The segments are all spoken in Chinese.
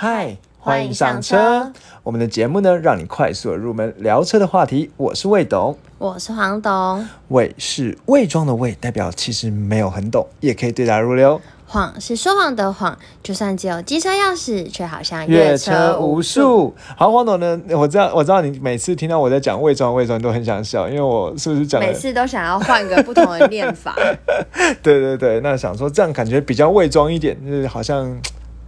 嗨，欢迎上车。我们的节目呢，让你快速地入门聊车的话题。我是魏董，我是黄董。魏是伪装的魏，代表其实没有很懂，也可以对答如流。谎是说谎的谎，就算只有机车钥匙，却好像阅阅车无数。好，黄董呢？我知道，我知道你每次听到我在讲伪装伪装，都很想笑，因为我是不是讲每？次都想要换个不同的念法。对对对，那想说这样感觉比较伪装一点，就是好像。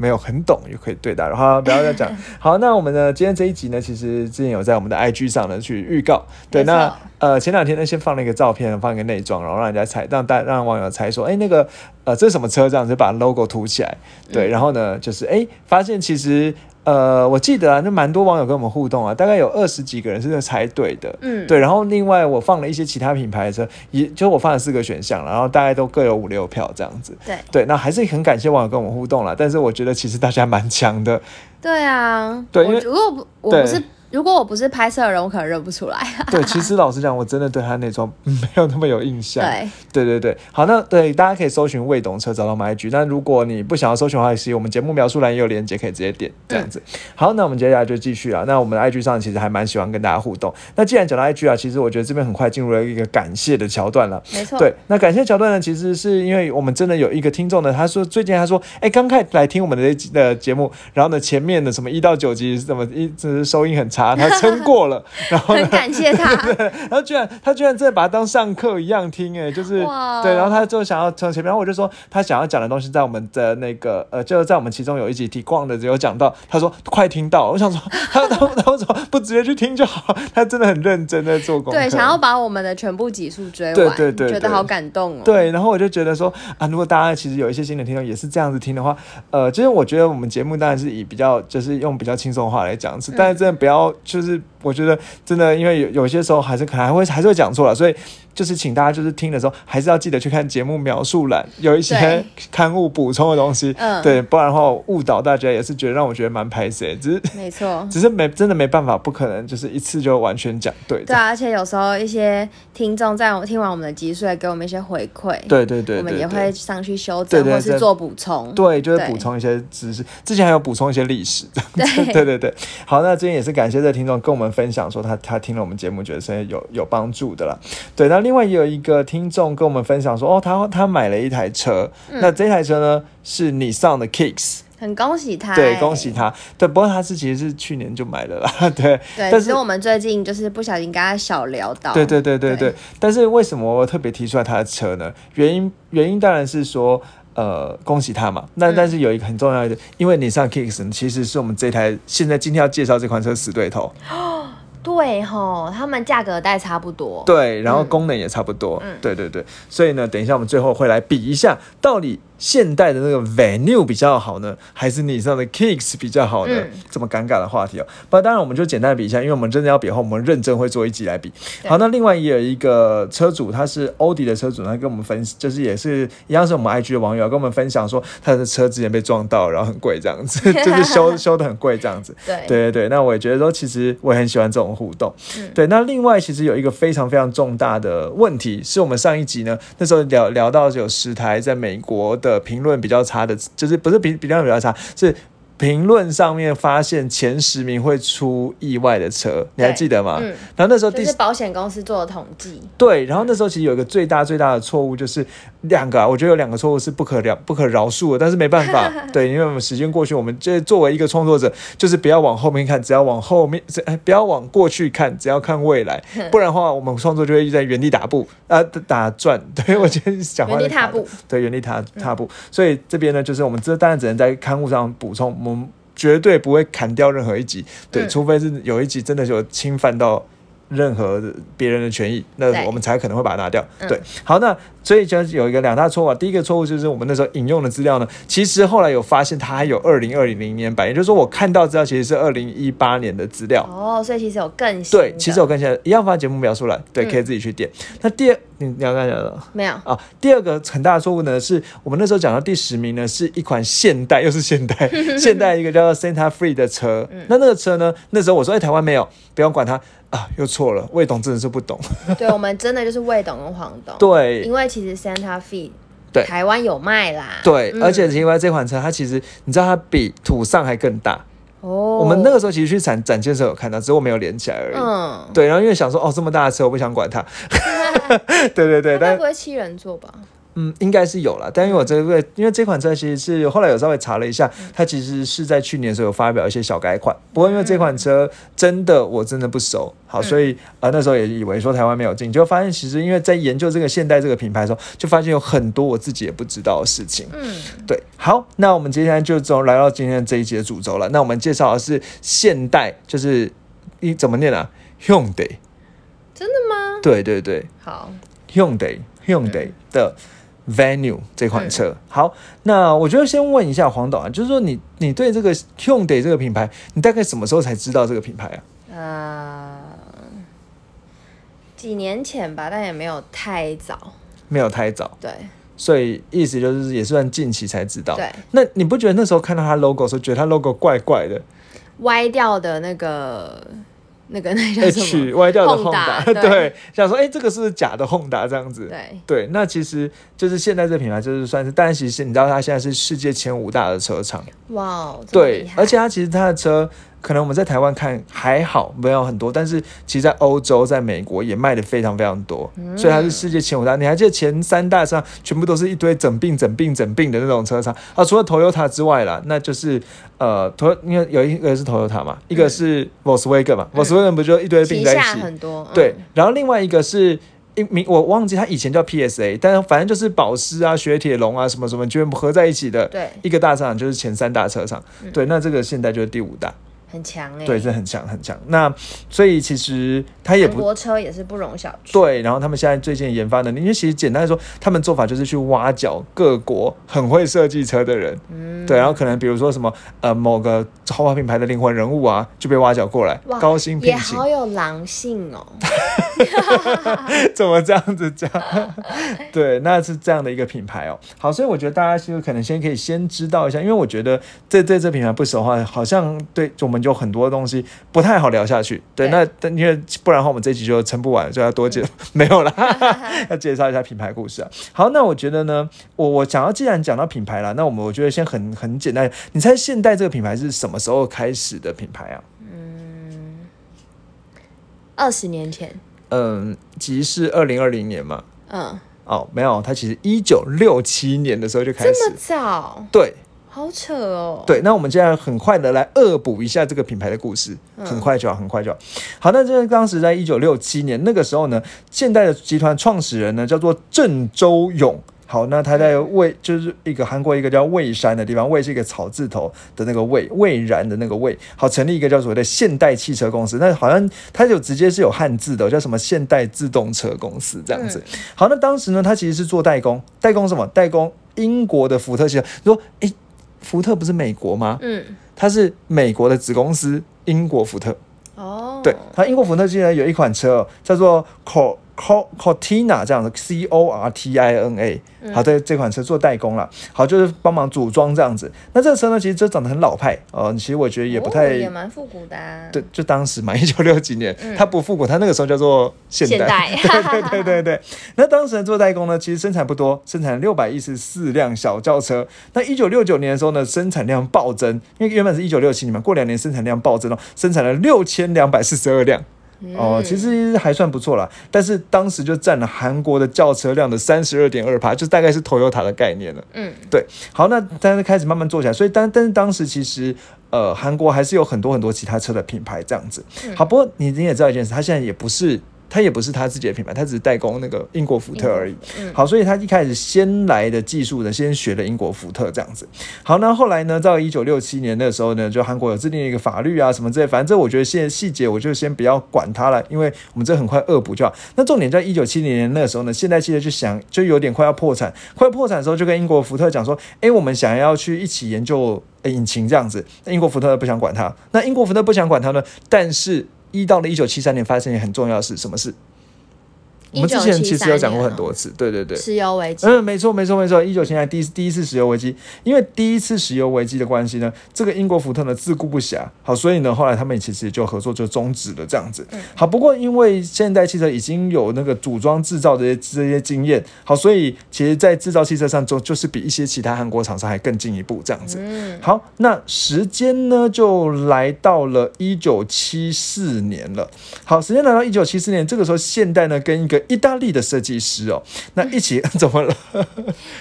没有很懂也可以对答，然后不要再讲。好，那我们呢？今天这一集呢，其实之前有在我们的 IG 上呢去预告。对，那呃前两天呢，先放了一个照片，放一个内装，然后让人家猜，让大让网友猜说，哎，那个呃这是什么车？这样子把 logo 涂起来。对，然后呢，就是哎发现其实。呃，我记得啊，那蛮多网友跟我们互动啊，大概有二十几个人是在猜对的，嗯，对。然后另外我放了一些其他品牌的车，也就我放了四个选项，然后大概都各有五六票这样子。对。对，那还是很感谢网友跟我们互动了，但是我觉得其实大家蛮强的，对啊，对因为我如果不我不是如果我不是拍摄的人，我可能认不出来。对，其实老实讲，我真的对他那装没有那么有印象。对，对对对，好，那对大家可以搜寻魏董车找到我们 IG，但如果你不想要搜寻的话，其实我们节目描述栏也有链接，可以直接点这样子。好，那我们接下来就继续啊。那我们的 IG 上其实还蛮喜欢跟大家互动。那既然讲到 IG 啊，其实我觉得这边很快进入了一个感谢的桥段了。没错。对，那感谢桥段呢，其实是因为我们真的有一个听众呢，他说最近他说，哎，刚开始来听我们的这节目，然后呢前面的什么一到九集什么一直收音很差，他撑过了，然后很感谢他。对然后居然他居然真的把它当上课一样听，哎，就是哇对，然后他就想要从前面，然后我就说他想要讲的东西在我们的那个呃，就在我们其中有一集提逛的有讲到，他说快听到，我想说 他他他为什么不直接去听就好？他真的很认真在做功课，对，想要把我们的全部集数追完，对对对对觉得好感动哦。对，然后我就觉得说啊，如果大家其实有一些新的听众也是这样子听的话，呃，其实我觉得我们节目当然是以比较就是用比较轻松的话来讲，是，但是真的不要就是我觉得真的，因为有有些时候还是可能还会还是会讲错了，所以就是请大家就是听的时候还是要记得去看节目描述栏，有一些刊物补充的东西，嗯。对，不然的话误导大家也是觉得让我觉得蛮拍谁，只是没错。只是没真的没办法，不可能就是一次就完全讲对。的，对啊，而且有时候一些听众在我听完我们的集数，也给我们一些回馈，对对对对我们也会上去修正，或是做补充。对，就是补充一些知识，之前还有补充一些历史，对。对对对。好，那今天也是感谢这个听众跟我们分享说他他听了我们节目，觉得是有有帮助的啦。对，那另外也有一个听众跟我们分享说，哦，他他买了一台车，嗯那这台车呢是你上的 Kicks，很恭喜他、对，欸恭喜他。对，不过他是其实是去年就买了啦，对，对，但是我们最近就是不小心跟他小聊到，对对对对。但是为什么我特别提出来他的车呢？原因原因当然是说。呃，恭喜他嘛！那嗯但是有一个很重要的，因为你上 Kicks 其实是我们这台现在今天要介绍这款车死对头，对吼，他们价格带差不多，对，然后功能也差不多，嗯。对对对，所以呢，等一下我们最后会来比一下，到底现代的那个 Venue 比较好呢，还是你上的 Kicks 比较好呢？嗯这么尴尬的话题哦。不当然我们就简单比一下，因为我们真的要比的话，我们认真会做一集来比。好，那另外也有一个车主，他是欧迪的车主，他跟我们分，就是也是一样是我们 IG 的网友，跟我们分享说他的车之前被撞到，然后很贵这样子，就是修修的很贵这样子。对对对对，那我也觉得说，其实我也很喜欢这种互动。嗯对，那另外其实有一个非常非常重大的问题，是我们上一集呢那时候聊聊到有十台在美国的评论比较差的，就是不是比比较比较差，是。评论上面发现前十名会出意外的车，你还记得吗？嗯。然后那时候第就是保险公司做的统计，对，然后那时候其实有一个最大最大的错误，就是两个、啊，我觉得有两个错误是不可了不可饶恕的，但是没办法，对，因为我们时间过去，我们这作为一个创作者，就是不要往后面看，只要往后面，哎，不要往过去看，只要看未来，不然的话，我们创作就会在原地打步。啊、打转。对我今天讲话原地踏步，对，原地踏踏步。所以这边呢，就是我们这当然只能在刊物上补充，我们绝对不会砍掉任何一集，对，嗯除非是有一集真的有侵犯到。任何别人的权益，那我们才可能会把它拿掉。嗯对，好，那所以就有一个两大错误啊。第一个错误就是我们那时候引用的资料呢，其实后来有发现它还有二零二零年版，也就是说我看到资料其实是二零一八年的资料。哦，所以其实有更新。对，其实我跟现在一样发节目描述来，对，嗯可以自己去点。那第二，你你要看讲的没有，啊，第二个很大的错误呢，是我们那时候讲到第十名呢，是一款现代，又是现代，现代一个叫做 Santa Free 的车。嗯那那个车呢，那时候我说，哎、台湾没有，不用管它啊，又错了，魏董真的是不懂。对我们真的就是魏董跟黄董。对因为其实 Santa Free 对台湾有卖啦。对，嗯而且因为这款车，它其实你知道它比土上还更大。哦，我们那个时候其实去展展件的时候有看到，只是我没有连起来而已。嗯，对，然后因为想说，哦，这么大的车，我不想管它。对 对对，但不会七人座吧？嗯，应该是有了。但因为我这个，因为这款车其实是后来有稍微查了一下，嗯它其实是在去年的时候有发表一些小改款。不过因为这款车真的我真的不熟，好，嗯所以呃那时候也以为说台湾没有进，就发现其实因为在研究这个现代这个品牌的时候，就发现有很多我自己也不知道的事情。嗯，对，好，那我们接下来就从来到今天的这一节主轴了。那我们介绍的是现代，就是一怎么念啊？Hyundai，真的吗？对对对好，，Hyundai Hyundai 的 Venue 这款车。好，那我觉得先问一下黄导啊，就是说你你对这个 Hyundai 这个品牌，你大概什么时候才知道这个品牌啊？呃，几年前吧，但也没有太早。没有太早，对所以意思就是也算近期才知道。对，那你不觉得那时候看到它 logo 的时候，觉得它 logo 怪怪的歪掉的那个那个那叫什？H 么？歪掉的 Honda，Honda，对对，想说哎、这个是是假的 Honda 这样子？对，对，那其实就是现在这品牌就是算是，但其实你知道它现在是世界前五大的车厂，哇对而且它其实它的车可能我们在台湾看还好，没有很多，但是其实在欧洲、在美国也卖的非常非常多，嗯所以它是世界前五大。你还记得前三大上全部都是一堆整并、整并、整并的那种车厂啊？除了 Toyota 之外啦，那就是呃，Toy 因为有一个是 Toyota 嘛，一个是 Volkswagen 嘛、v o l k s w a g e n 不就一堆并在一起？很多，嗯对，然后另外一个是一名我忘记它以前叫 PSA，但是反正就是保时啊、雪铁龙啊什么什么全部合在一起的对，一个大车厂，就是前三大车厂。嗯对，那这个现在就是第五大，很强哎，对，是很强很强。那所以其实它也不。韩国车也是不容小觑，对，然后他们现在最近研发能力，因为其实简单来说，他们做法就是去挖角各国很会设计车的人，嗯，对，然后可能比如说什么呃某个豪华品牌的灵魂人物啊，就被挖角过来，哇高薪也聘请好，有狼性哦，怎么这样子讲？对，那是这样的一个品牌哦。好，所以我觉得大家就可能先可以先知道一下，因为我觉得这对这品牌不熟的话，好像对我们就很多东西不太好聊下去。对，对那但因为不然的话，我们这集就撑不完，就要多介、没有啦，要介绍一下品牌故事啊。好，那我觉得呢，我我想要既然讲到品牌了，那我们我觉得先很很简单，你猜现代这个品牌是什么时候开始的品牌啊？嗯二十年前，嗯，即是二零二零年嘛。嗯，哦，没有，它其实一九六七年的时候就开始这么。早，对好扯哦，对，那我们现在很快的来恶补一下这个品牌的故事，嗯很快就好，很快就好。好，那这个当时在一九六七年那个时候呢，现代的集团创始人呢叫做郑周永。好，那他在蔚就是一个韩国一个叫蔚山的地方，蔚是一个草字头的那个蔚，蔚然的那个蔚。好，成立一个叫所谓的现代汽车公司。那好像它就直接是有汉字的，叫什么现代自动车公司这样子。好，那当时呢，他其实是做代工，代工什么？代工英国的福特汽车。你说，诶，福特不是美国吗？嗯，它是美国的子公司英国福特。哦，对，它英国福特竟然有一款车、哦、叫做 Co Co Cortina 这样子 C O R T I N A。好，在这款车做代工了，好就是帮忙组装这样子。那这个车呢，其实就长得很老派哦，其实我觉得也不太。哦也蛮复古的啊，对，就当时嘛，一九六几年，嗯 它不复古，它那个时候叫做现代。现代对对对对对。那当时做代工呢，其实生产不多，生产六百一十四辆小轿车。那一九六九年的时候呢，生产量暴增，因为原本是一九六七年嘛，过两年生产量暴增哦，生产了六千两百四十二辆。哦，其实还算不错啦，但是当时就占了韩国的轿车量的三十二点二趴，就大概是 Toyota 的概念了。嗯，对，好，那但是开始慢慢做起来，所以但但是当时其实呃韩国还是有很多很多其他车的品牌这样子。好，不过你你也知道一件事，它现在也不是。它也不是他自己的品牌，他只是代工那个英国福特而已。嗯好，所以他一开始先来的技术呢，先学了英国福特这样子。好，那后来呢，到一九六七年的时候呢，就韩国有制定一个法律啊什么之类，反正这我觉得现在细节我就先不要管它了，因为我们这很快恶补就好。那重点在一九七零年那个时候呢，现代汽车就想就有点快要破产，快要破产的时候就跟英国福特讲说，诶，我们想要去一起研究呃引擎这样子。那英国福特不想管它，那英国福特不想管它呢，但是一到了一九七三年发生一件很重要的事，什么事？我们之前其实有讲过很多次，对对对。石油危机，嗯，没错，没错，没错。一九七年第一第一次石油危机，因为第一次石油危机的关系呢，这个英国福特呢自顾不暇，好，所以呢后来他们其实也就合作就终止了这样子。好，不过因为现代汽车已经有那个组装制造的这些这些经验，好，所以其实在制造汽车上就就是比一些其他韩国厂商还更进一步这样子。嗯，好，那时间呢就来到了一九七四年了。好，时间来到一九七四年，这个时候现代呢跟一个意大利的设计师哦，那一起 怎么了？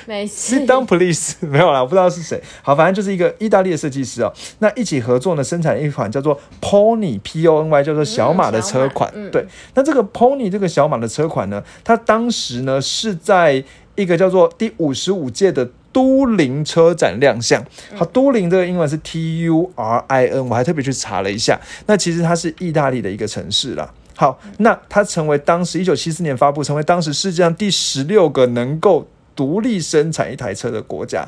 没事 Sit，down, please。没有啦，我不知道是谁。好，反正就是一个意大利的设计师哦。那一起合作呢，生产一款叫做 Pony P O N Y，叫做小马的车款。嗯嗯对，那这个 Pony 这个小马的车款呢，它当时呢是在一个叫做第五十五届的。都灵车展亮相，好，都灵这个英文是 T U R I N，我还特别去查了一下，那其实它是意大利的一个城市啦。好，那它成为当时一九七四年发布，成为当时世界上第十六个能够独立生产一台车的国家。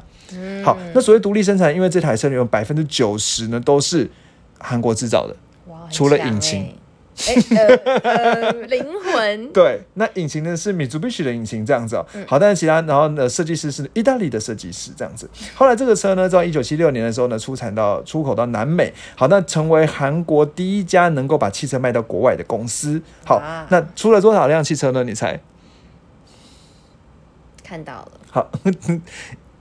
好，那所谓独立生产，因为这台车里面百分之九十呢都是韩国制造的。除了引擎呃呃，灵魂，对，那引擎呢是 Mitsubishi 的引擎这样子哦。好，但是其他然后呢，设计师是意大利的设计师这样子。后来这个车呢，在一九七六年的时候呢，出产到出口到南美。好，那成为韩国第一家能够把汽车卖到国外的公司。好哇，那出了多少辆汽车呢？你猜？看到了，好，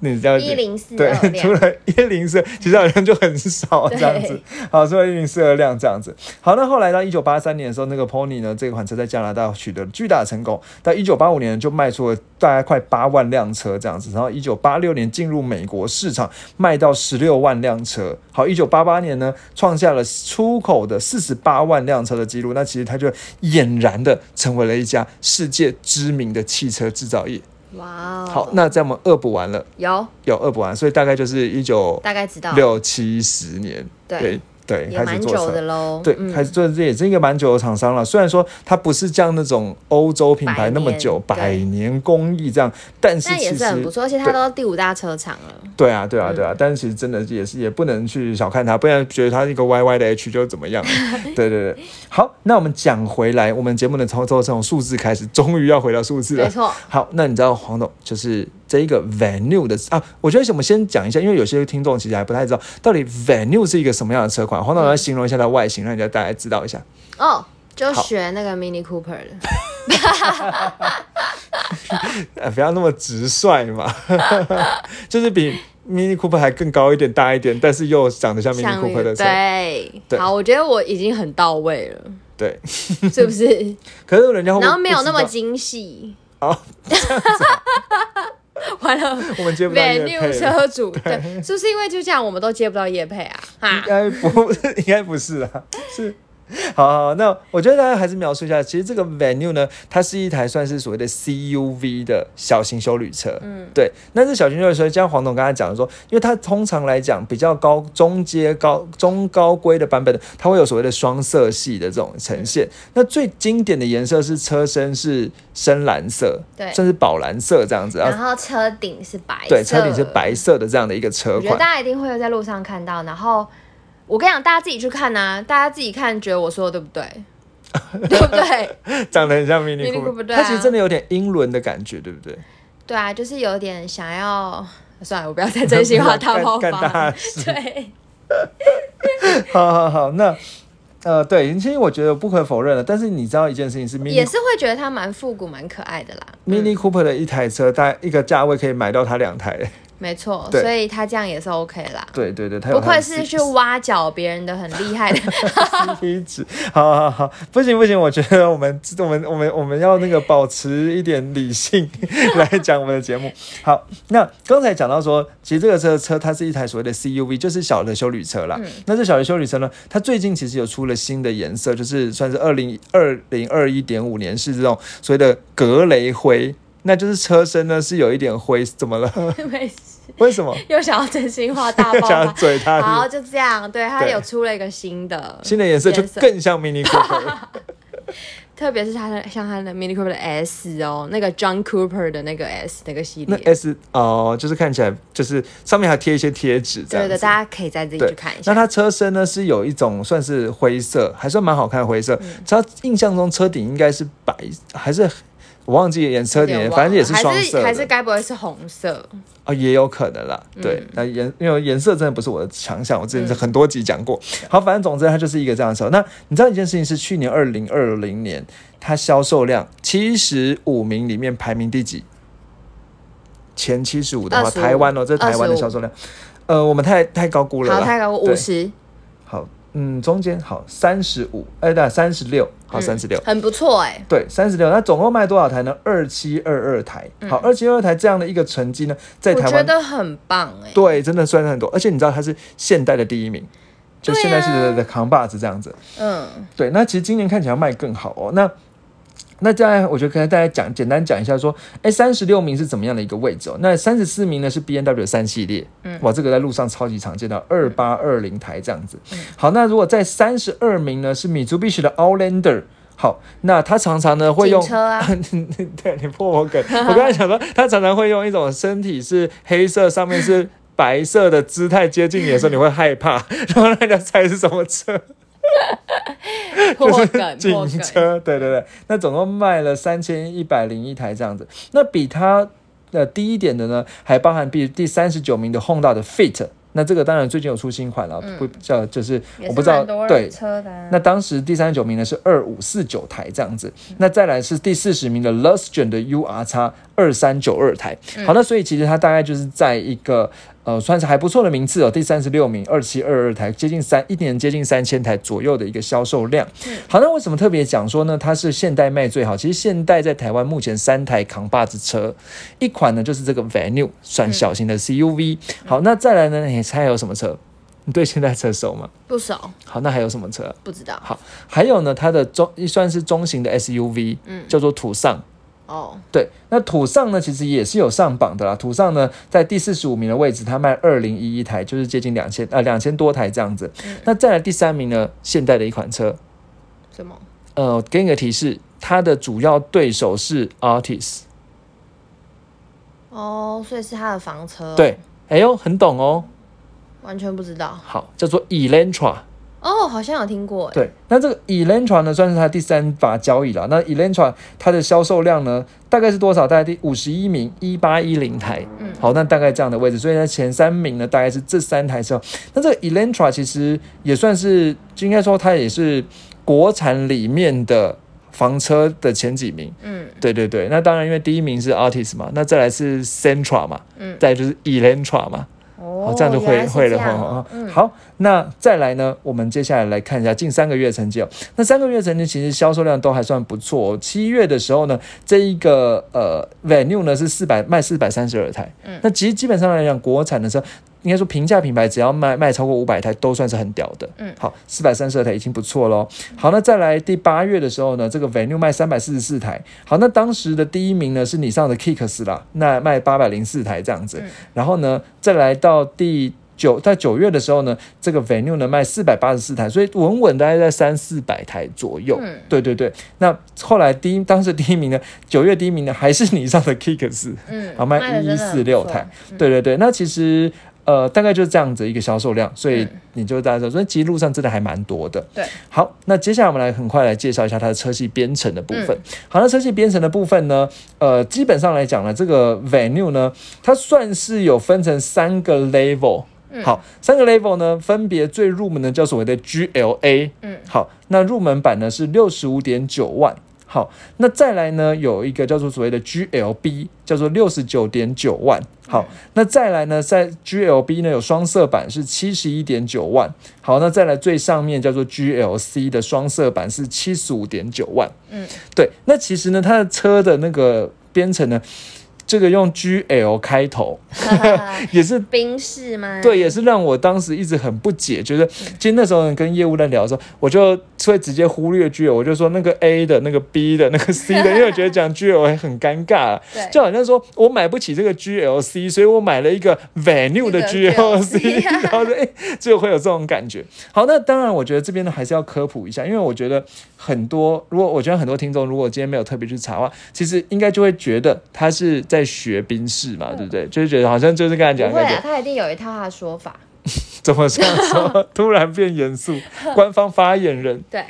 你这样子一零四对二，除，了一零四，其实好像就很少这样子。好，除了一零四二辆这样子。好，那后来到一九八三年的时候，那个 Pony 呢，这款车在加拿大取得了巨大的成功。到一九八五年就卖出了大概快八万辆车这样子，然后一九八六年进入美国市场，卖到十六万辆车。好，一九八八年呢，创下了出口的四十八万辆车的记录。那其实它就俨然的成为了一家世界知名的汽车制造业。哇哦，好，那在我们恶补完了。有。有恶补完，所以大概就是一九大概知道，六七十年，对对开始做的车。喽，对，嗯开始做这也是一个蛮久的厂商了。虽然说它不是像那种欧洲品牌那么久，百年工艺这样，但是但其实也是很不错，而且它都第五大车厂了，对啊，对啊，嗯对啊。但是其实真的也是也不能去小看它，不然觉得它一个 YY 的 H 就怎么样了。对对对，好，那我们讲回来，我们节目的操作从数字开始，终于要回到数字了没。错，好，那你知道黄董就是这一个 Venue 的啊？我觉得我们先讲一下，因为有些听众其实还不太知道到底 Venue 是一个什么样的车款。黄导来形容一下它的外形，让人家大概知道一下。哦，就好学那个 Mini Cooper 的，呃，不要那么直率嘛，就是比 Mini Cooper 还更高一点、大一点，但是又长得像 Mini Cooper 的车。对，对好，我觉得我已经很到位了，对，是不是？可是人家然后没有那么精细，哦，完了。我们接不到业 Venue 配了。车主，对，是不是因为就这样我们都接不到叶配啊？应，该不，应该不 是啊，是。好 好，好那我觉得大家还是描述一下，其实这个 Venue 呢，它是一台算是所谓的 CUV 的小型修旅车。嗯，对。那这小型修旅车，像黄总刚才讲的说，因为它通常来讲比较高中阶高中高规的版本，它会有所谓的双色系的这种呈现。那最经典的颜色是车身是深蓝色，对甚至宝蓝色这样子啊。然后车顶是白色，对，车顶是白色的这样的一个车款。我觉得大家一定会在路上看到。然后我跟你讲，大家自己去看呐、大家自己看，觉得我说的对不对？对不对？长得很像 Mini Cooper，Cooper，对啊它其实真的有点英伦的感觉，对不对？对啊，就是有点想要。算了，我不要再真心话大爆干干大发。对，好好好，那呃，对，其实我觉得不可否认了，但是你知道一件事情是也 Mini 是会觉得它蛮复古、蛮可爱的啦。Mini Cooper 的一台车，大概一个价位可以买到它两台。没错，所以他这样也是 OK 啦。对对对，他有不愧是去挖角别人的很厉害的，CP 值。好好好，不行不行，我觉得我们我们我们我们要那个保持一点理性来讲我们的节目。好，那刚才讲到说，其实这个车车它是一台所谓的 CUV，就是小的修旅车啦。那这小的修旅车呢，它最近其实有出了新的颜色，就是算是二零二零二一点五年是这种所谓的格雷灰。那就是车身呢是有一点灰，怎么了？没事，为什么？又想要真心话大爆想要发。嘴他？好，就这样。对，它有出了一个新的新的颜色就更像 Mini Cooper。特别是它的像它的 Mini Cooper 的 S 哦，那个 John Cooper 的那个 S 那个系列那列，S 哦，就是看起来就是上面还贴一些贴纸。对的，大家可以再自己去看一下。那它车身呢是有一种算是灰色，还算蛮好看的灰色。嗯它印象中车顶应该是白，还是我忘记颜色点，反正也是了双色的还是还是该不会是红色？哦，也有可能啦。嗯对，那颜因为颜色真的不是我的强项，我之前是很多集讲过。好，反正总之它就是一个这样的时候。那你知道一件事情是去年二零二零年它销售量七十五名里面排名第几？前七十五的话，台湾哦，这是台湾的25销售量。呃，我们太太高估了好，太高估五十，好，嗯，中间好三十五，哎，对，三十六，好，三十六。很不错哎。对，三十六，那总共卖多少台呢？二七二二台。好，二七二二台这样的一个成绩呢，在嗯我觉台湾得很棒哎。对，真的算是很多，而且你知道它是现代的第一名，就现代汽车的扛把子这样子。嗯，对，那其实今年看起来卖更好哦。那那再来，我觉得跟大家讲简单讲一下，说，哎，三十六名是怎么样的一个位置哦？那三十四名呢是 B N W 三系列，嗯，哇，这个在路上超级常见到二八二零台这样子。好，那如果在三十二名呢是米珠必须的 Outlander。好，那他常常呢会用车啊，对你破我梗。我刚才想说，他常常会用一种身体是黑色，上面是白色的姿态接近你的时候，你会害怕，然后让人家猜是什么车，破 就是梗破警梗。车。对对对，那总共卖了三千一百零一台这样子。那比它呃低一点的呢，还包含比第三十九名的 Honda 的 Fit。那这个当然最近有出新款了，不叫就是我不知道对人车的啊。那当时第三十九名呢是二五四九台这样子，那再来是第四十名的 Lustgen 的 UR 叉二三九二台。好，那所以其实它大概就是在一个呃算是还不错的名次哦，第三十六名二七二二台，接近三一年接近三千台左右的一个销售量。好，那为什么特别讲说呢？它是现代卖最好？其实现代在台湾目前三台扛把子车，一款呢就是这个 Venue 算小型的 CUV。好，那再来呢？你猜还有什么车？你对现代车熟吗？不熟，好，那还有什么车啊？不知道。好，还有呢，它的中算是中型的 SUV，嗯叫做途尚。哦，对，那土上呢，其实也是有上榜的啦。土上呢，在第四十五名的位置，它卖二零一一台，就是接近两千呃两千多台这样子。那再来第三名呢，现代的一款车，什么？呃，给你个提示，它的主要对手是 Artis。哦，所以是它的房车。对，，哎呦，很懂哦。完全不知道。好，叫做 Elantra。哦，好像有听过。哎，对，那这个 Elantra 呢，算是它第三把交椅了。那 Elantra 它的销售量呢，大概是多少？大概第五十一名，一八一零台。嗯好，那大概这样的位置，所以呢前三名呢，大概是这三台车。那这个 Elantra 其实也算是，就应该说它也是国产里面的房车的前几名。嗯对对对，那当然因为第一名是 Artis 嘛，那再来是 Centra 嘛，嗯。再来就是 Elantra 嘛。哦，这样就会会了哈。哦哈好，那再来呢？我们接下来来看一下近三个月成绩哦。那三个月成绩其实销售量都还算不错、哦。七月的时候呢，这一个呃 Venue 呢是四百卖四百三十二台。嗯那其实基本上来讲，国产的车应该说平价品牌只要卖卖超过五百台，都算是很屌的。嗯好，四百三十二台已经不错喽。好，那再来第八月的时候呢，这个 Venue 卖三百四十四台。好，那当时的第一名呢是你上的 Kicks 啦，那卖八百零四台这样子。嗯然后呢，再来到第九，在九月的时候呢，这个 Venue 呢卖四百八十四台，所以稳稳大概在三四百台左右。嗯对对对，那后来第一，当时第一名呢，九月第一名呢还是你上的 Kicks，嗯，好卖得真的很1146台。对对对，那其实。呃，大概就是这样子一个销售量，所以嗯你就大家说，所以其实路上真的还蛮多的。对，好，那接下来我们来很快来介绍一下它的车系编程的部分。嗯好，那车系编程的部分呢，呃，基本上来讲呢，这个 Venue 呢，它算是有分成三个 level。嗯好，三个 level 呢，分别最入门的叫所谓的 GLA。嗯，好，那入门版呢是六十五点九万。好，那再来呢有一个叫做所谓的 GLB，叫做六十九点九万。好，那再来呢，在 GLB 呢有双色版是七十一点九万。好，那再来最上面叫做 GLC 的双色版是七十五点九万。嗯，对，那其实呢，它的车的那个编程呢，这个用 GL 开头 也是冰室吗？对，也是让我当时一直很不解，觉得其实那时候跟业务在聊的时候，我就会直接忽略 GL，我就说那个 A 的、那个 B 的、那个 C 的，因为我觉得讲 GL 会很尴尬、就好像说我买不起这个 GLC，所以我买了一个 Venue 的一个 GLC，GLC 然后就哎、就会有这种感觉。好，那当然，我觉得这边呢还是要科普一下，因为我觉得很多，如果我觉得很多听众如果今天没有特别去查的话，其实应该就会觉得他是在学兵士嘛，对不对？就是觉得好像就是跟他讲感觉不会啊，他一定有一套他的说法。怎么这样说？突然变严肃，官方发言人。对，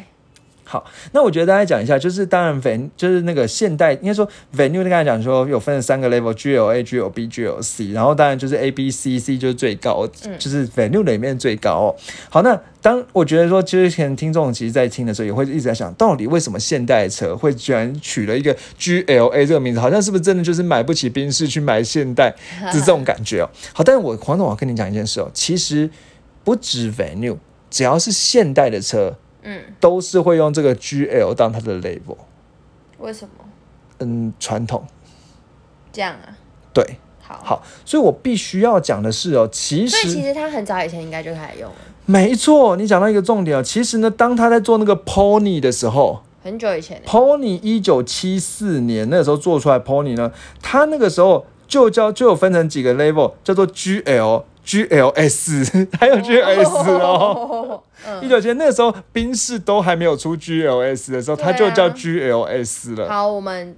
好，那我觉得大家讲一下，就是当然 van 就是那个现代，应该说 venue 刚才讲说有分了三个 level，GLA、GLB、GLC，然后当然就是 A、B、C、C 就是最高，就是 venue 里面最高、哦。好，那当我觉得说，其实可能听众其实在听的时候也会一直在想，到底为什么现代车会居然取了一个 GLA 这个名字，好像是不是真的就是买不起宾士去买现代，是这种感觉哦。好，但是我黄总，我要跟你讲一件事哦，其实不止 venue，只要是现代的车。嗯，都是会用这个 GL 当它的 label。为什么嗯，传统这样啊？对，好，好，所以我必须要讲的是哦，其所以其实实他很早以前应该就开始用了，没错，你讲到一个重点哦，其实呢，当他在做那个 Pony 的时候很久以前欸。，Pony 一九七四年那个时候做出来 Pony 呢，他那个时候就叫就有分成几个 level，叫做 GL。GLS 还有 GLS 哦，一嗯，九七那个时候宾士都还没有出 GLS 的时候，它就叫 GLS 了。好，我们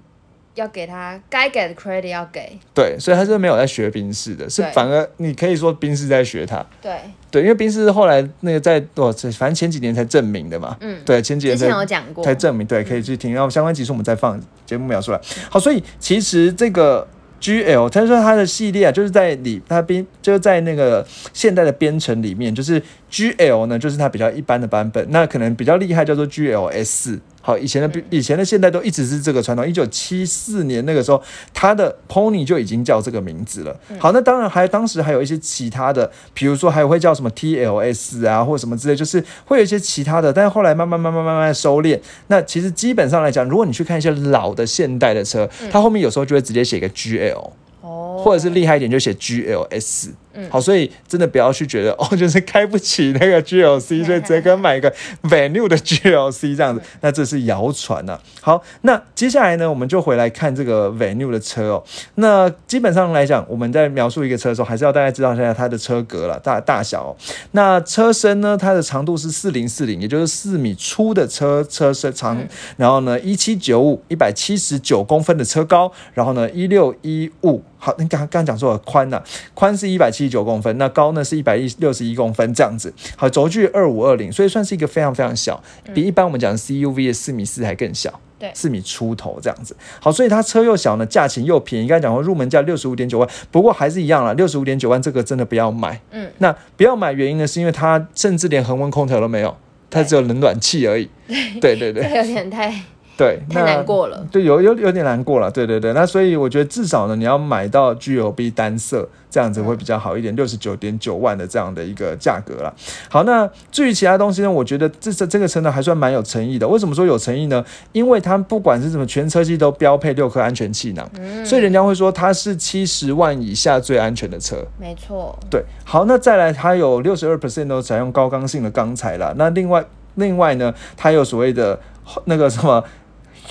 要给他该给的 credit 要给，对，所以他是没有在学宾士的，是反而你可以说宾士在学他。对，对，因为宾士后来那个在哦，这反正前几年才证明的嘛。嗯，对，前几年之前有才讲过，才证明，对，可以去听。然后相关集数我们再放节目描述来。好，所以其实这个 GL，他说他的系列啊，就是在里他编就是在那个现代的编程里面，就是 GL 呢，就是它比较一般的版本，那可能比较厉害叫做 GLS。好，以前的以前的现代都一直是这个传统。一九七四年那个时候，它的 Pony 就已经叫这个名字了。好，那当然还当时还有一些其他的，比如说还有会叫什么 TLS 啊，或者什么之类，就是会有一些其他的。但是后来慢慢慢慢慢慢收敛。那其实基本上来讲，如果你去看一些老的现代的车，它后面有时候就会直接写一个 GL。哦，或者是厉害一点就写 GLS，嗯好，所以真的不要去觉得哦，就是开不起那个 GLC，所以直接买一个 Venue 的 GLC 这样子，那这是谣传呐。好，那接下来呢，我们就回来看这个 Venue 的车哦。那基本上来讲，我们在描述一个车的时候，还是要大家知道一下它的车格了，大大小、哦。那车身呢，它的长度是四零四零，也就是四米粗的车车身长，然后呢一七九五，一百七十九公分的车高，然后呢一六一五。好，你刚刚刚讲错了，宽呐、宽是一百七十九公分，那高呢是一百一六十一公分这样子。好，轴距二五二零，所以算是一个非常非常小，比一般我们讲的 CUV 的四米四还更小。对四米出头这样子。好，所以它车又小呢，价钱又便宜。刚才讲过入门价六十五点九万，不过还是一样啦，六十五点九万这个真的不要买。嗯，那不要买原因呢，是因为它甚至连恒温空调都没有，它只有冷暖气而已。对对对 这有点太对，太那难过了。对，有有有点难过了，对对对，那所以我觉得至少呢，你要买到 GOB 单色这样子会比较好一点，六十九点九万的这样的一个价格了。好，那至于其他东西呢，我觉得这这这个车呢还算蛮有诚意的。为什么说有诚意呢？因为它不管是什么全车系都标配六颗安全气囊，所以人家会说它是七十万以下最安全的车。没错，对，好，那再来，它有六十二 percent 都采用高刚性的钢材啦。那另外，另外呢，它有所谓的那个什么。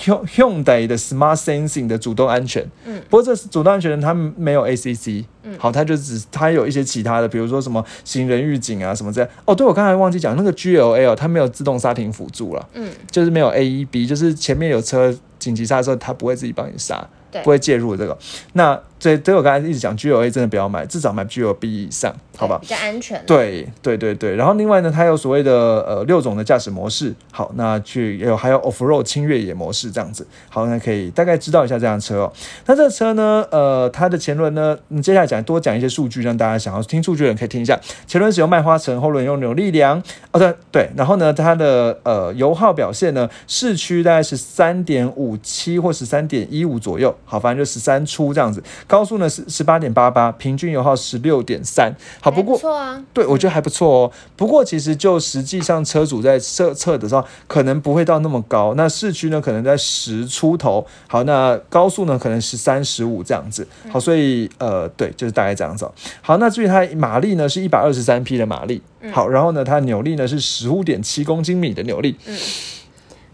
用 Hyundai 的 Smart Sensing 的主动安全，嗯，不过这是主动安全它没有 ACC，嗯。好，它就只它有一些其他的，比如说什么行人预警啊什么这样。哦，对，我刚才忘记讲那个 GLL 它没有自动刹停辅助了，嗯，就是没有 AEB，就是前面有车紧急刹的时候，它不会自己帮你刹，对。不会介入这个。那这这我刚才一直讲 GLA 真的不要买，至少买 GLB 以上，好吧？比较安全。，对对对对，然后另外呢，它有所谓的呃六种的驾驶模式，好，那去有还有 off road 轻越野模式这样子，好，那可以大概知道一下这辆车哦。那这个车呢，呃，它的前轮呢，你接下来讲多讲一些数据，让大家想要听数据的人可以听一下。前轮使用麦花臣，后轮用扭力梁，哦对对，然后呢，它的呃油耗表现呢，市区大概是三点五七或十三点一五左右，好，反正就十三出这样子。高速呢是十八点八八，平均油耗十六点三，好，不过不错啊。对，我觉得还不错哦。不过其实就实际上车主在测测的时候，可能不会到那么高。那市区呢，可能在十出头。好，那高速呢，可能十三、十五这样子。好，所以呃，对，就是大概这样子哦。好，那至于它马力呢，是一百二十三匹的马力。好，然后呢，它扭力呢是十五点七公斤米的扭力，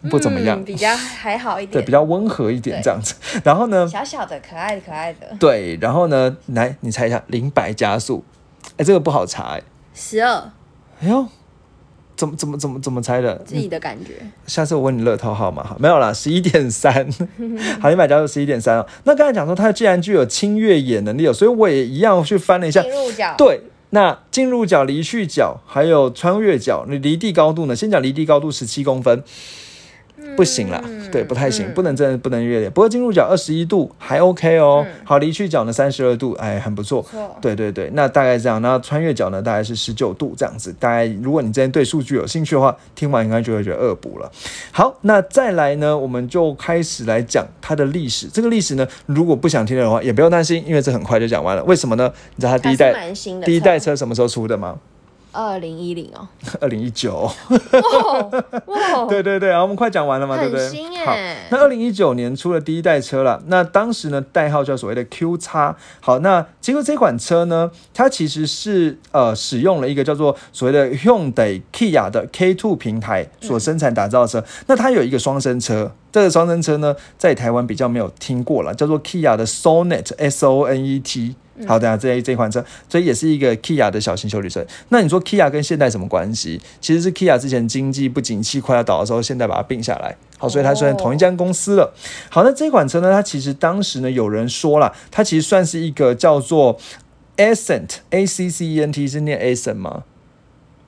不怎么样嗯，比较还好一点对，点比。较温和一点这样子。然后呢，小小的，可爱的，可爱的。对，然后呢，来你猜一下零百加速，哎，这个不好查哎。十二，哎呦，怎么怎么怎么怎么猜的？自己的感觉。下次我问你乐透号码好，没有啦，十一点三，好，零百加速十一点三哦。那刚才讲说它既然具有轻越野能力哦，所以我也一样去翻了一下。对。那进入角、离去角，还有穿越角，你离地高度呢？先讲离地高度十七公分，不行了，嗯对，不太行，嗯不能真的不能越野。不过进入角二十一度还 OK 哦，嗯好，离去角呢三十二度，哎，很不错。错，对对对，那大概这样，那穿越角呢大概是十九度这样子。大概如果你之前对数据有兴趣的话，听完应该就会觉得恶补了。好，那再来呢，我们就开始来讲它的历史。这个历史呢，如果不想听的话，也不用担心，因为这很快就讲完了。为什么呢？你知道它第一代第一代，车什么时候出的吗？二零一零哦，二零一九。哇哇，对对对，我们快讲完了嘛，对不对很？新好，那二零一九年出了第一代车了，那当时呢代号叫所谓的 Q 叉。好，那结果这款车呢，它其实是呃使用了一个叫做所谓的 Hyundai Kia 的 K2 平台所生产打造的车。那它有一个双生车，这个双生车呢在台湾比较没有听过了，叫做 Kia 的 Sonet S O N E T。好，等下这这款车，所以也是一个 Kia 的小型修理车。那你说 Kia 跟现代什么关系？其实是 Kia 之前经济不景气快要倒的时候，现代把它并下来。好，所以它算同一家公司了。好，那这款车呢，它其实当时呢有人说了，它其实算是一个叫做 Accent A C C E N T 是念 Accent 吗？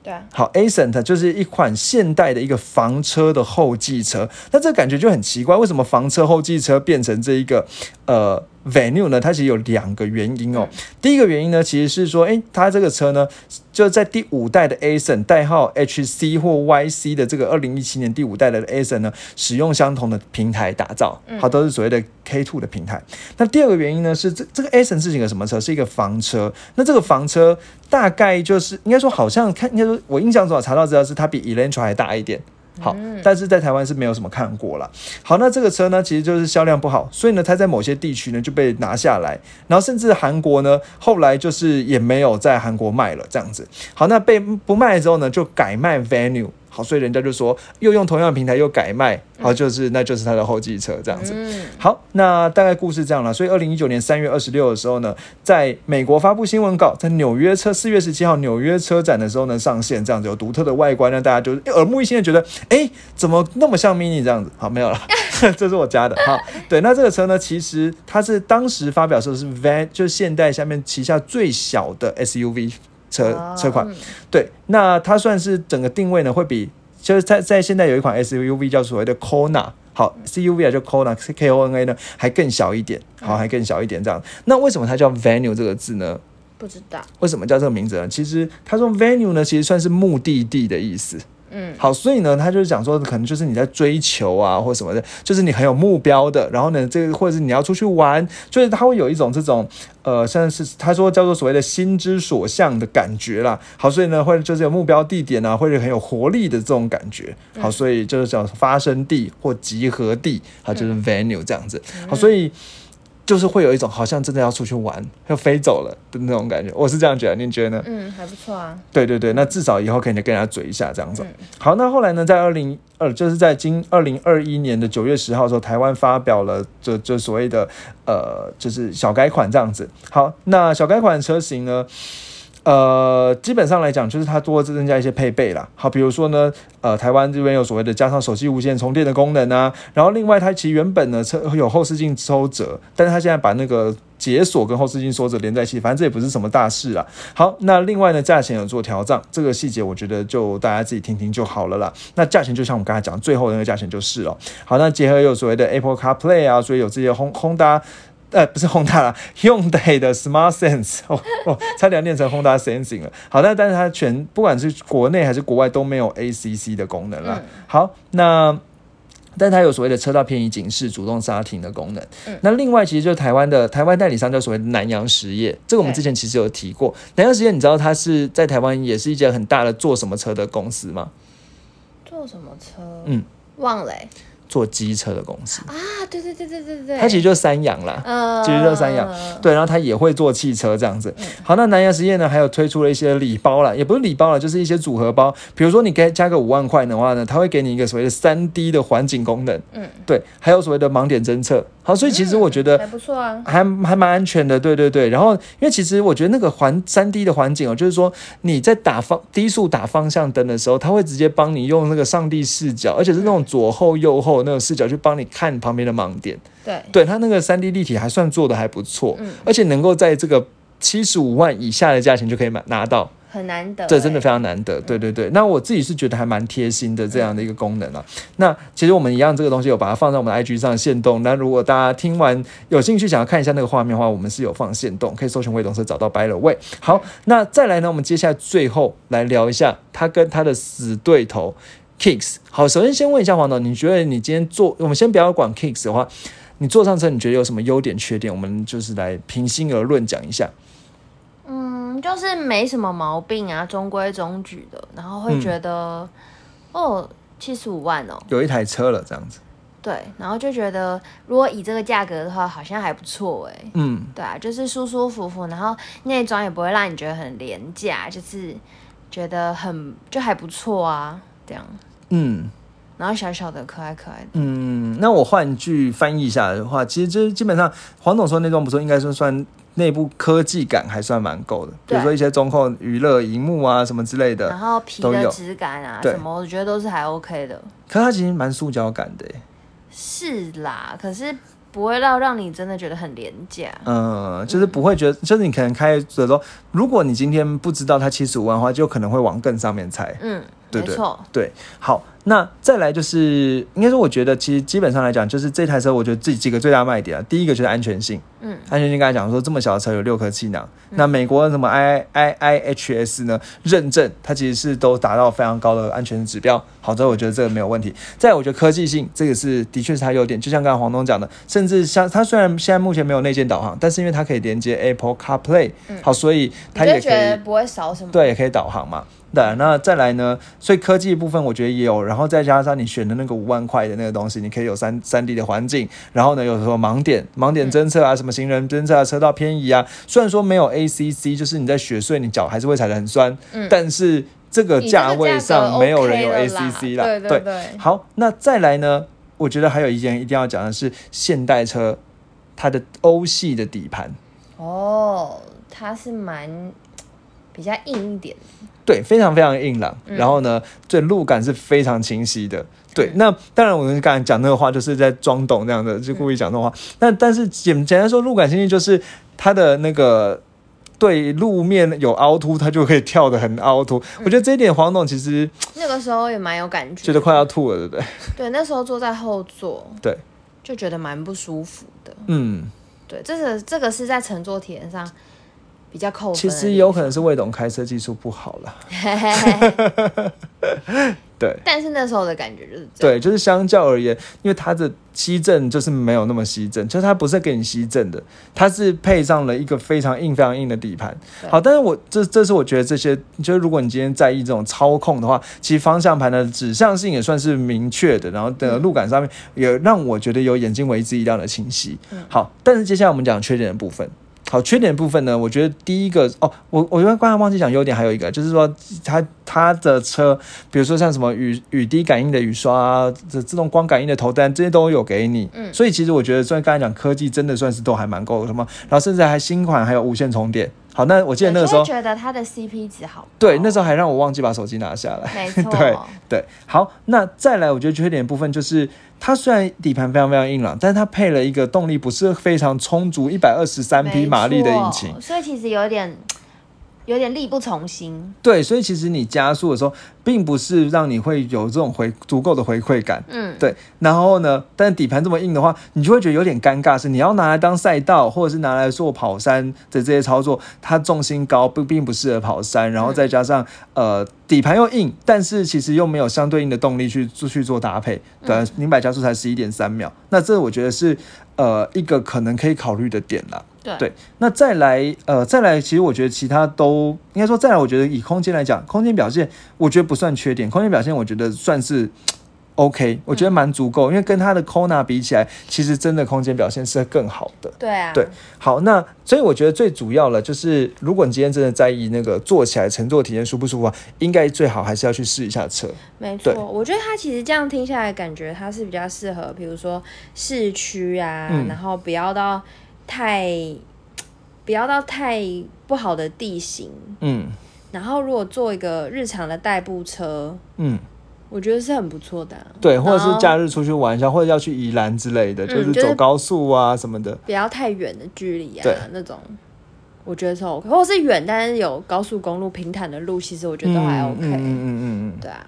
对啊，好，Accent 就是一款现代的一个房车的后继车，那这感觉就很奇怪，为什么房车后继车变成这一个呃 Venue 呢？它其实有两个原因哦。第一个原因呢，其实是说，诶，它这个车呢，就在第五代的 Accent 代号 HC 或 YC 的这个二零一七年第五代的 Accent 呢，使用相同的平台打造，好，都是所谓的 K Two 的平台。那第二个原因呢，是这这个 Accent 是一个什么车？是一个房车。那这个房车大概就是应该说，好像看应该说，我印象中我查到资料是它比 Elantra 还大一点。好，但是在台湾是没有什么看过啦。好，那这个车呢，其实就是销量不好，所以呢，它在某些地区呢就被拿下来，然后甚至韩国呢，后来就是也没有在韩国卖了这样子。好，那被不卖之后呢，就改卖 Venue。好，所以人家就说又用同样的平台又改卖，好，就是那就是它的后继车这样子。嗯，好，那大概故事这样了。所以二零一九年三月二十六的时候呢，在美国发布新闻稿，在纽约车四月十七号纽约车展的时候呢上线，这样子有独特的外观，让大家就耳目一新的觉得，哎，怎么那么像 mini 这样子？好，没有了，这是我加的。好，对，那这个车呢，其实它是当时发表的时候是 van，就是现代下面旗下最小的 SUV 车哦车款。嗯对，那它算是整个定位呢，会比就是在在现在有一款 SUV 叫所谓的 Kona。好，CUV 啊，就 Kona K O N A 呢，还更小一点，好，还更小一点这样。那为什么它叫 Venue 这个字呢？不知道，为什么叫这个名字呢？其实他说 Venue 呢，其实算是目的地的意思。嗯，好，所以呢，他就是讲说，可能就是你在追求啊，或什么的，就是你很有目标的。然后呢，这个或者是你要出去玩，就是他会有一种这种呃，像是他说叫做所谓的心之所向的感觉啦。好，所以呢，会就是有目标地点啊，或者很有活力的这种感觉。好，所以就是叫发生地或集合地，好，就是 venue 这样子。好，所以。就是会有一种好像真的要出去玩，要飞走了的那种感觉，我是这样觉得，你觉得呢？嗯，还不错啊，对对对，那至少以后可以跟人家嘴一下这样子。嗯好，那后来呢，在二零二就是在今二零二一年的九月十号的时候，台湾发表了这这所谓的呃，就是小改款这样子。好，那小改款车型呢？呃，基本上来讲，就是它多增加一些配备啦。好，比如说呢，呃，台湾这边有所谓的加上手机无线充电的功能啊，然后另外它其实原本呢车有后视镜收折，但是它现在把那个解锁跟后视镜收折连在一起，反正这也不是什么大事啦。好，那另外呢，价钱有做调整，这个细节我觉得就大家自己听听就好了啦。那价钱就像我们刚才讲，最后那个价钱就是了。好，那结合有所谓的 Apple CarPlay 啊，所以有这些轰轰达。呃，不是 Honda 啦，Hyundai 的 Smart Sense，哦哦，差点念成 Honda Sensing 了。好，那但是它全不管是国内还是国外都没有 ACC 的功能啦。嗯好，那但它有所谓的车道偏移警示、主动刹停的功能。嗯那另外其实就是台湾的台湾代理商叫所谓的南洋实业，这个我们之前其实有提过。南洋实业，你知道它是在台湾也是一家很大的做什么车的公司吗？做什么车？嗯，忘了欸做机车的公司，啊，对对对对对对，它其实就是三洋啦。呃，其实就是三洋对，然后它也会做汽车这样子。好，那南洋实业呢，还有推出了一些礼包啦，也不是礼包啦，就是一些组合包。比如说你给加个五万块的话呢，它会给你一个所谓的三 D 的环景功能，嗯，对，还有所谓的盲点侦测。好，所以其实我觉得还不错啊，还还蛮安全的，对对对。然后，因为其实我觉得那个环三 D 的环境哦，就是说你在打方低速打方向灯的时候，它会直接帮你用那个上帝视角，而且是那种左后右后那种视角去帮你看旁边的盲点。对，对它那个三 D 立体还算做的还不错，嗯而且能够在这个七十五万以下的价钱就可以买拿到。很难得欸，这真的非常难得，对对对。那我自己是觉得还蛮贴心的这样的一个功能啊。那其实我们一样这个东西有把它放在我们的 IG 上限动。那如果大家听完有兴趣想要看一下那个画面的话，我们是有放限动，可以搜寻魏董事找到白了位。好，那再来呢，我们接下来最后来聊一下他跟他的死对头 Kicks。好，首先先问一下黄导，你觉得你今天坐，我们先不要管 Kicks 的话，你坐上车你觉得有什么优点缺点？我们就是来平心而论讲一下。嗯，就是没什么毛病啊，中规中矩的，然后会觉得，哦，七十五万哦，有一台车了这样子，对，然后就觉得如果以这个价格的话，好像还不错哎，嗯。对啊，就是舒舒服服，然后内装也不会让你觉得很廉价，就是觉得很就还不错啊，这样，嗯然后小小的可爱可爱的，嗯，那我换句翻译一下的话，其实这基本上黄总说那装不错，应该说算内部科技感还算蛮够的，比如对说一些中控娱乐荧幕啊什么之类的然。后皮都有的质感啊对什么，我觉得都是还 OK 的。可它其实蛮塑胶感的耶，是啦，可是不会到让你真的觉得很廉价。嗯，就是不会觉得，就是你可能开的时候，如果你今天不知道它七十五万的话，就可能会往更上面猜。嗯，对对，对，好，那再来就是，应该说，我觉得其实基本上来讲，就是这台车，我觉得自己几个最大卖点啊，第一个就是安全性，嗯，安全性刚才讲说这么小的车有六颗气囊，那美国的什么 I I I H S 呢认证，它其实是都达到非常高的安全指标。好，这我觉得这个没有问题。再来我觉得科技性这个是的确是它优点，就像刚才黄东讲的，甚至像它虽然现在目前没有内建导航，但是因为它可以连接 Apple CarPlay，、好，所以它也可你就觉得以不会少什么。对，也可以导航嘛。对，那再来呢？所以科技部分我觉得也有，然后再加上你选的那个五万块的那个东西，你可以有三三 D 的环境，然后呢，有时候盲点盲点侦测啊，什么行人侦测啊，车道偏移啊。虽然说没有 ACC，就是你在雪隧，你脚还是会踩得很酸，嗯但是这个价位上格没有人有 ACC 啦。对对对，好，那再来呢？我觉得还有一件一定要讲的是现代车它的欧系的底盘。哦，它是蛮比较硬一点的。对，非常非常硬朗，嗯然后呢，这路感是非常清晰的。对，那当然，我们刚才讲那个话，就是在装懂那样的，就故意讲这种话。那但是简简单说，路感清晰就是它的那个对路面有凹凸，它就可以跳的很凹凸。我觉得这一点黄董其实那个时候也蛮有感觉，觉得快要吐了，对不对？对，那时候坐在后座，对，就觉得蛮不舒服的。嗯，对，这个这个是在乘坐体验上比较扣分。其实有可能是魏董开车技术不好了。对。但是那时候的感觉就是。对，就是相较而言，因为它的吸震就是没有那么吸震，就是它不是给你吸震的，它是配上了一个非常硬、非常硬的底盘。好，但是我这这是我觉得这些，就是如果你今天在意这种操控的话，其实方向盘的指向性也算是明确的，然后的路感上面也让我觉得有眼睛为之一亮的清晰。嗯好，但是接下来我们讲缺点的部分。好，缺点部分呢，我觉得第一个哦，我我因为刚刚忘记讲优点，还有一个就是说它它的车，比如说像什么雨雨滴感应的雨刷啊，这自动光感应的头灯，这些都有给你。嗯所以其实我觉得，虽然刚才讲科技真的算是都还蛮够的，什么，然后甚至还新款还有无线充电。好，那我记得那个时候我，觉得它的 CP 值好。对，那时候还让我忘记把手机拿下来。没错，对对，好，那再来，我觉得缺点部分就是它虽然底盘非常非常硬朗，但是它配了一个动力不是非常充足，一百二十三匹马力的引擎。所以其实有点有点力不从心。对，所以其实你加速的时候，并不是让你会有这种回足够的回馈感。嗯，对，然后呢，但底盘这么硬的话，你就会觉得有点尴尬，是你要拿来当赛道，或者是拿来做跑山的这些操作，它重心高，并并不适合跑山，然后再加上、呃底盘又硬，但是其实又没有相对应的动力去去做搭配，对啊，零百加速才十一点三秒，那这我觉得是呃一个可能可以考虑的点啦。对对，那再来，呃，再来，其实我觉得其他都应该说，再来，我觉得以空间来讲，空间表现我觉得不算缺点，空间表现我觉得算是 OK，我觉得蛮足够，因为跟它的 Kona 比起来，其实真的空间表现是更好的。对啊，对好，那所以我觉得最主要了，就是如果你今天真的在意那个坐起来乘坐体验舒不舒服啊，应该最好还是要去试一下车。没对错。我觉得它其实这样听下来，感觉它是比较适合，比如说市区啊，嗯然后不要到太 不要到太不好的地形。嗯然后如果做一个日常的代步车，嗯，我觉得是很不错的啊、对，或者是假日出去玩一下，或者要去宜兰之类的，就是嗯就是走高速啊什么的。不要太远的距离啊对，那种。我觉得是 OK，或者是远但是有高速公路平坦的路，其实我觉得都还 OK。嗯嗯嗯嗯嗯，对啊，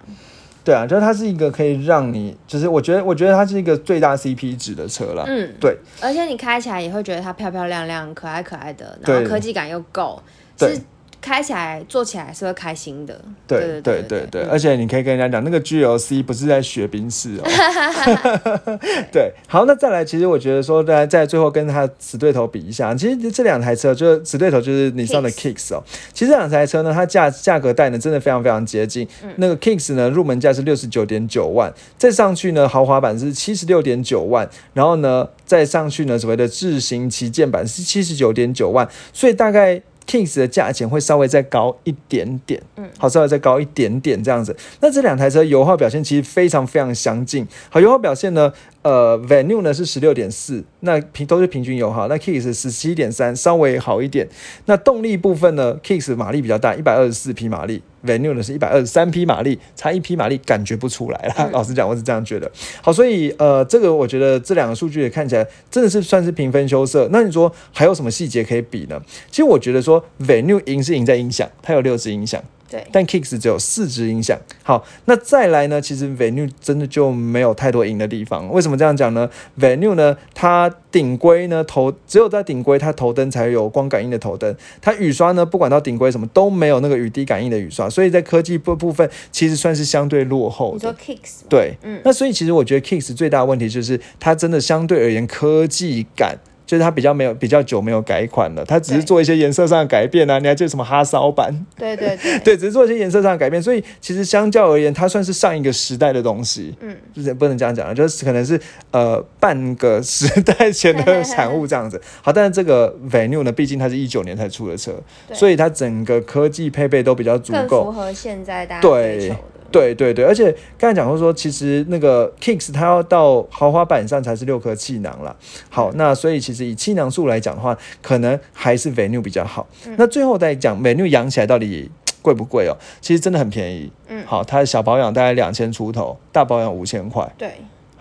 对啊，就是它是一个可以让你，就是我觉得我觉得它是一个最大 CP 值的车了。嗯，对，而且你开起来也会觉得它漂漂亮亮、可爱可爱的，然后科技感又够，是开起来、坐起来是会开心的。对对对对对，而且你可以跟人家讲，那个 GLC 不是在学冰室哦。对，好，那再来，其实我觉得说，大家在最后跟他死对头比一下，其实这两台车就是死对头就是你上的 Kicks 哦。其实这两台车呢，它价价格带呢真的非常非常接近。那个 Kicks 呢，入门价是六十九点九万，再上去呢，豪华版是七十六点九万，然后呢，再上去呢，所谓的智行旗舰版是七十九点九万，所以大概。Kings 的价钱会稍微再高一点点，嗯，好，稍微再高一点点这样子。那这两台车油耗表现其实非常非常相近。好，油耗表现呢，呃，Venue 呢是十六点四，那平都是平均油耗。那 Kicks 十七点三，稍微好一点。那动力部分呢，Kicks 马力比较大，一百二十四匹马力，Venue 呢是一百二十三匹马力，差一匹马力感觉不出来啦。老实讲，我是这样觉得。好，所以呃，这个我觉得这两个数据也看起来真的是算是平分秋色。那你说还有什么细节可以比呢？其实我觉得说 Venue 赢是赢在音响，它有六支音响。对，但 Kicks 只有四支音响。好，那再来呢？其实 Venue 真的就没有太多赢的地方。为什么这样讲呢？Venue 呢，它顶规呢头只有在顶规它头灯才有光感应的头灯，它雨刷呢不管到顶规什么都没有那个雨滴感应的雨刷，所以在科技部部分其实算是相对落后你说的。Kicks？对，嗯那所以其实我觉得 Kicks 最大的问题就是它真的相对而言科技感。就是它比较没有比较久没有改款了，它只是做一些颜色上的改变啊。你还记得什么哈骚版？对对对对，只是做一些颜色上的改变，所以其实相较而言，它算是上一个时代的东西。嗯，就是不能这样讲了，就是可能是呃半个时代前的产物这样子。好，但是这个 Venue 呢，毕竟它是一九年才出的车，所以它整个科技配备都比较足更符够。合现在大家对追求的。对对对，而且刚才讲过说，其实那个 Kicks 它要到豪华版上才是六颗气囊啦。好，那所以其实以气囊数来讲的话，可能还是 Venue 比较好。那最后再讲 Venue 养起来到底贵不贵哦？其实真的很便宜。嗯好，它的小保养大概两千出头，大保养五千块，对，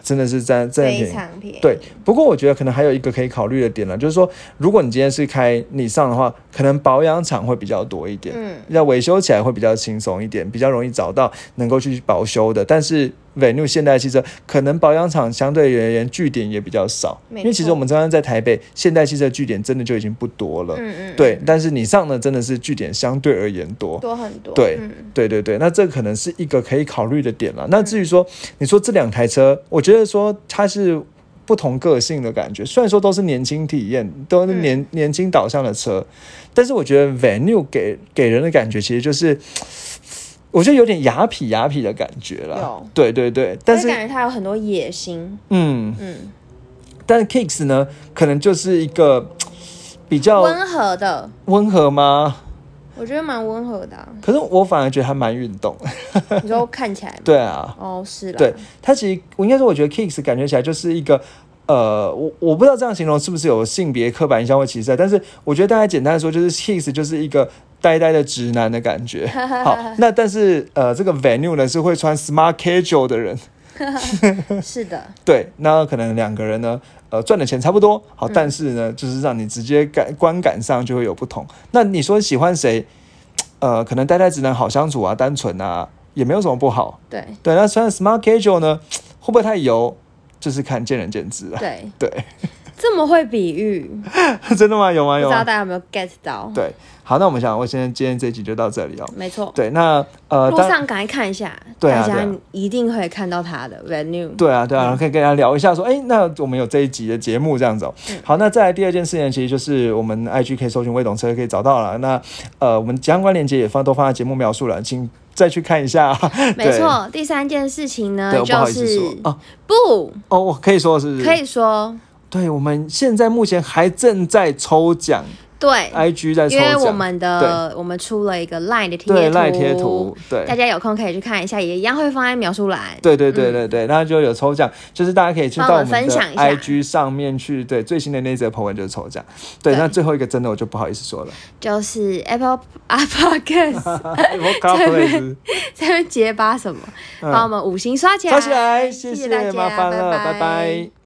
真的是真真的便非宜。常便宜。对，不过我觉得可能还有一个可以考虑的点呢，就是说，如果你今天是开你上的话，可能保养厂会比较多一点，嗯，要维修起来会比较轻松一点，比较容易找到能够去保修的。但是 Venue 现代汽车可能保养厂相对而言据点也比较少，因为其实我们刚刚在台北现代汽车据点真的就已经不多了，嗯嗯，对。但是你上呢，真的是据点相对而言多，多很多。对嗯对对对，那这可能是一个可以考虑的点了。那至于说，你说这两台车，我觉得说它是不同个性的感觉，虽然说都是年轻体验，都是年、年轻导向的车，但是我觉得 Venue 给给人的感觉其实就是。我觉得有点雅痞雅痞的感觉了有，对对对，但是感觉他有很多野心。嗯，嗯，但是 Kicks 呢，可能就是一个比较温和的，温和吗？我觉得蛮温和的啊、可是我反而觉得还蛮运动，你说看起来吗？对啊，哦，是啦。对他其实我应该说，我觉得 Kicks 感觉起来就是一个。呃，我我不知道这样形容是不是有性别刻板印象或歧视，但是我觉得大家简单的说，就是 Kicks 就是一个呆呆的直男的感觉。好，那但是呃，这个 Venue 呢是会穿 Smart Casual 的人，是的，对，那可能两个人呢，呃，赚的钱差不多，好，但是呢，就是让你直接感观感上就会有不同。那你说喜欢谁？呃，可能呆呆直男好相处啊，单纯啊，也没有什么不好。对对，那穿 Smart Casual 呢，会不会太油？就是看见仁见智啊。对，对，这么会比喻，真的吗？有吗？不知道？大家有没有 get 到？对，好，那我们想，我现在今天这一集就到这里哦。没错。对，那呃，路上赶快看一下，对啊大家一定会看到他的 venue。对啊，对啊，可以跟大家聊一下，说，哎，那我们有这一集的节目这样子哦。好，那再来第二件事情，其实就是我们 IG 可以搜寻未懂车可以找到了。那呃，我们相关链接也放都放在节目描述了，请再去看一下。没错，第三件事情呢就是哦不哦，我可以说是可以说对，我们现在目前还正在抽奖。对，，IG 在抽因为，我们的我们出了一个 line 的贴图，对赖贴图，对。大。家有空可以去看一下，也一样会放在描述栏。对对对对对，那就有抽奖，就是大家可以去到我们的分享一下。IG 上面去，对最新的那一则 po 文就是抽奖。对，对。那最后一个真的我就不好意思说了，就是 Apple Apple Podcast 我 CarPlay 这边结巴什么，帮我们五星刷起来，刷起来，谢谢大家麻烦了，拜。拜拜